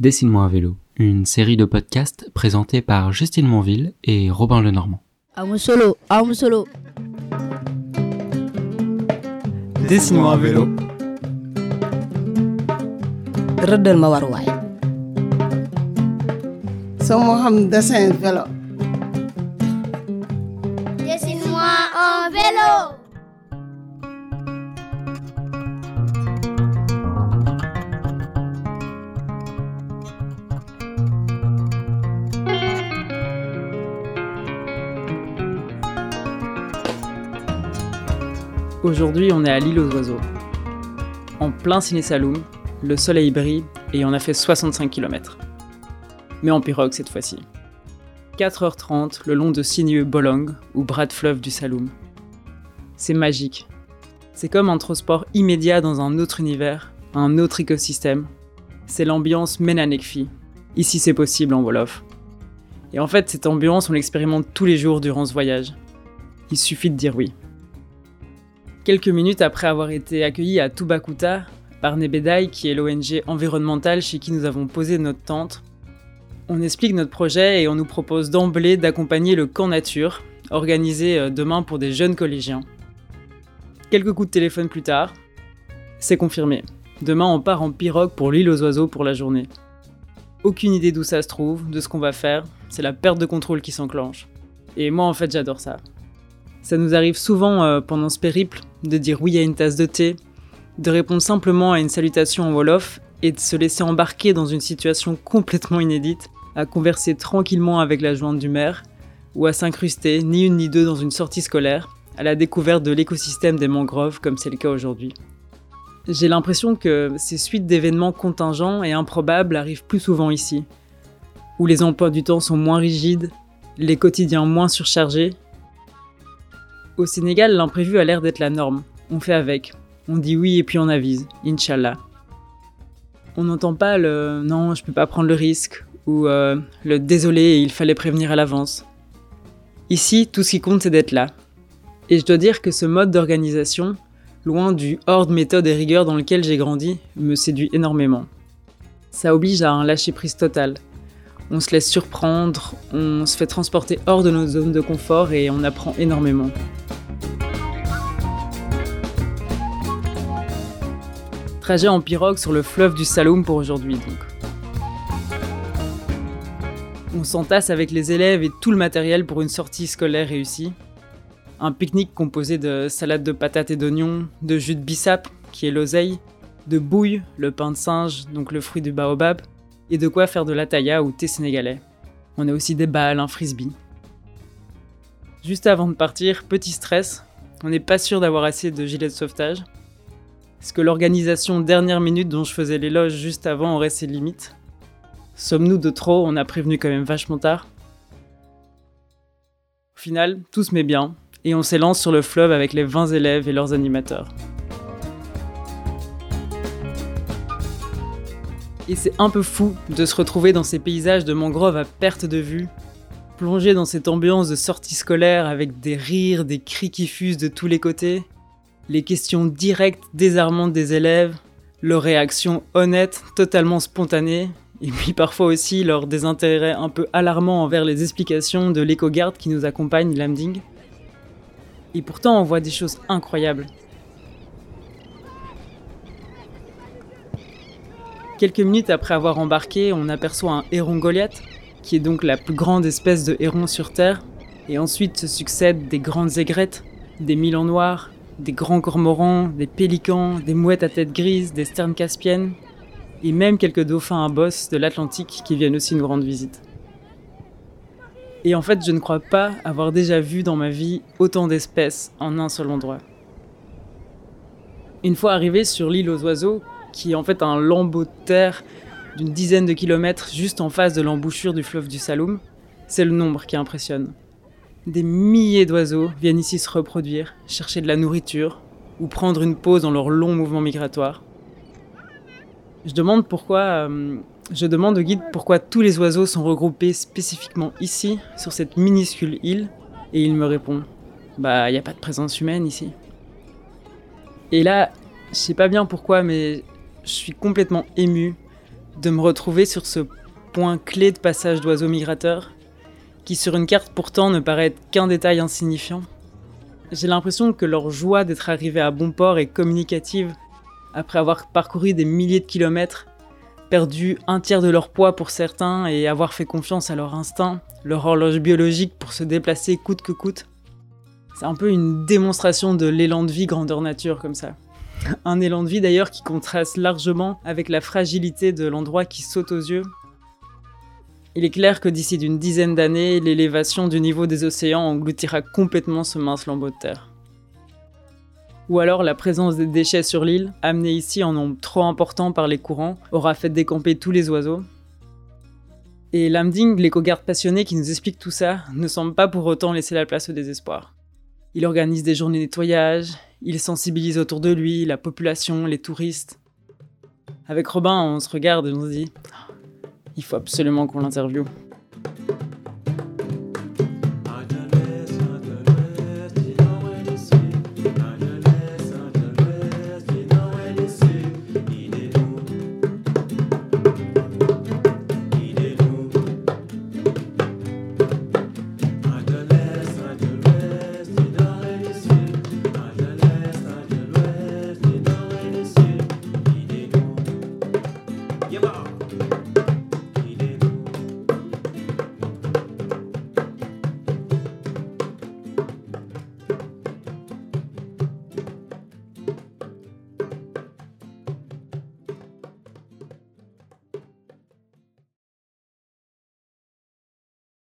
Dessine-moi un vélo, une série de podcasts présentés par Justine Monville et Robin Lenormand. Amu solo, amu solo. Dessine-moi un vélo. rëddal ma waruwaay. sama xam dessin vélo Aujourd'hui, on est à l'île aux oiseaux. En plein ciné Saloum, le soleil brille et on a fait 65 km. Mais en pirogue cette fois-ci. 4h30 le long de sinueux Bolong ou bras de fleuve du Saloum. C'est magique. C'est comme un transport immédiat dans un autre univers, un autre écosystème. C'est l'ambiance Menanekfi. Ici c'est possible en Wolof. Et en fait, cette ambiance, on l'expérimente tous les jours durant ce voyage. Il suffit de dire oui. Quelques minutes après avoir été accueillis à Tubakuta par Nebedai, qui est l'ONG environnementale chez qui nous avons posé notre tente, on explique notre projet et on nous propose d'emblée d'accompagner le camp nature, organisé euh, demain pour des jeunes collégiens. Quelques coups de téléphone plus tard, c'est confirmé. Demain, on part en pirogue pour l'île aux oiseaux pour la journée. Aucune idée d'où ça se trouve, de ce qu'on va faire, c'est la perte de contrôle qui s'enclenche. Et moi, en fait, j'adore ça. Ça nous arrive souvent euh, pendant ce périple de dire oui à une tasse de thé, de répondre simplement à une salutation en Wolof et de se laisser embarquer dans une situation complètement inédite, à converser tranquillement avec la jointe du maire, ou à s'incruster, ni une ni deux, dans une sortie scolaire, à la découverte de l'écosystème des mangroves comme c'est le cas aujourd'hui. J'ai l'impression que ces suites d'événements contingents et improbables arrivent plus souvent ici, où les emplois du temps sont moins rigides, les quotidiens moins surchargés. Au Sénégal, l'imprévu a l'air d'être la norme. On fait avec. On dit oui et puis on avise. Inch'Allah. On n'entend pas le non, je peux pas prendre le risque ou euh, le désolé, il fallait prévenir à l'avance. Ici, tout ce qui compte, c'est d'être là. Et je dois dire que ce mode d'organisation, loin du hors de méthode et rigueur dans lequel j'ai grandi, me séduit énormément. Ça oblige à un lâcher-prise total. On se laisse surprendre, on se fait transporter hors de nos zones de confort et on apprend énormément. Trajet en pirogue sur le fleuve du Saloum pour aujourd'hui donc. On s'entasse avec les élèves et tout le matériel pour une sortie scolaire réussie. Un pique-nique composé de salade de patates et d'oignons, de jus de bissap, qui est l'oseille, de bouille, le pain de singe, donc le fruit du baobab, et de quoi faire de la taïa ou thé sénégalais. On a aussi des balles, un frisbee. Juste avant de partir, petit stress, on n'est pas sûr d'avoir assez de gilets de sauvetage. Est-ce que l'organisation dernière minute dont je faisais l'éloge juste avant aurait ses limites? Sommes-nous de trop? On a prévenu quand même vachement tard. Au final, tout se met bien, et on s'élance sur le fleuve avec les 20 élèves et leurs animateurs. Et c'est un peu fou de se retrouver dans ces paysages de mangroves à perte de vue, plongé dans cette ambiance de sortie scolaire avec des rires, des cris qui fusent de tous les côtés, les questions directes, désarmantes des élèves, leurs réactions honnêtes, totalement spontanées, et puis parfois aussi leur désintérêt un peu alarmant envers les explications de l'éco-garde qui nous accompagne, Lamding. Et pourtant, on voit des choses incroyables. Quelques minutes après avoir embarqué, on aperçoit un héron Goliath, qui est donc la plus grande espèce de héron sur Terre, et ensuite se succèdent des grandes aigrettes, des milans noirs, des grands cormorans, des pélicans, des mouettes à tête grise, des sternes caspiennes, et même quelques dauphins à bosse de l'Atlantique qui viennent aussi nous rendre visite. Et en fait, je ne crois pas avoir déjà vu dans ma vie autant d'espèces en un seul endroit. Une fois arrivé sur l'île aux oiseaux, qui est en fait un lambeau de terre d'une dizaine de kilomètres juste en face de l'embouchure du fleuve du Saloum, c'est le nombre qui impressionne. Des milliers d'oiseaux viennent ici se reproduire, chercher de la nourriture ou prendre une pause dans leur long mouvement migratoire. Je demande pourquoi, euh, je demande au guide pourquoi tous les oiseaux sont regroupés spécifiquement ici, sur cette minuscule île, et il me répond Bah, il n'y a pas de présence humaine ici. Et là, je sais pas bien pourquoi, mais je suis complètement ému de me retrouver sur ce point clé de passage d'oiseaux migrateurs, qui sur une carte pourtant ne paraît qu'un détail insignifiant. J'ai l'impression que leur joie d'être arrivés à bon port est communicative, après avoir parcouru des milliers de kilomètres, perdu un tiers de leur poids pour certains et avoir fait confiance à leur instinct, leur horloge biologique pour se déplacer coûte que coûte. C'est un peu une démonstration de l'élan de vie grandeur nature comme ça. Un élan de vie d'ailleurs qui contraste largement avec la fragilité de l'endroit qui saute aux yeux. Il est clair que d'ici d'une dizaine d'années, l'élévation du niveau des océans engloutira complètement ce mince lambeau de terre. Ou alors la présence des déchets sur l'île, amenés ici en nombre trop important par les courants, aura fait décamper tous les oiseaux. Et Lamding, l'éco-garde passionné qui nous explique tout ça, ne semble pas pour autant laisser la place au désespoir. Il organise des journées de nettoyage, il sensibilise autour de lui la population, les touristes. Avec Robin, on se regarde et on se dit il faut absolument qu'on l'interviewe.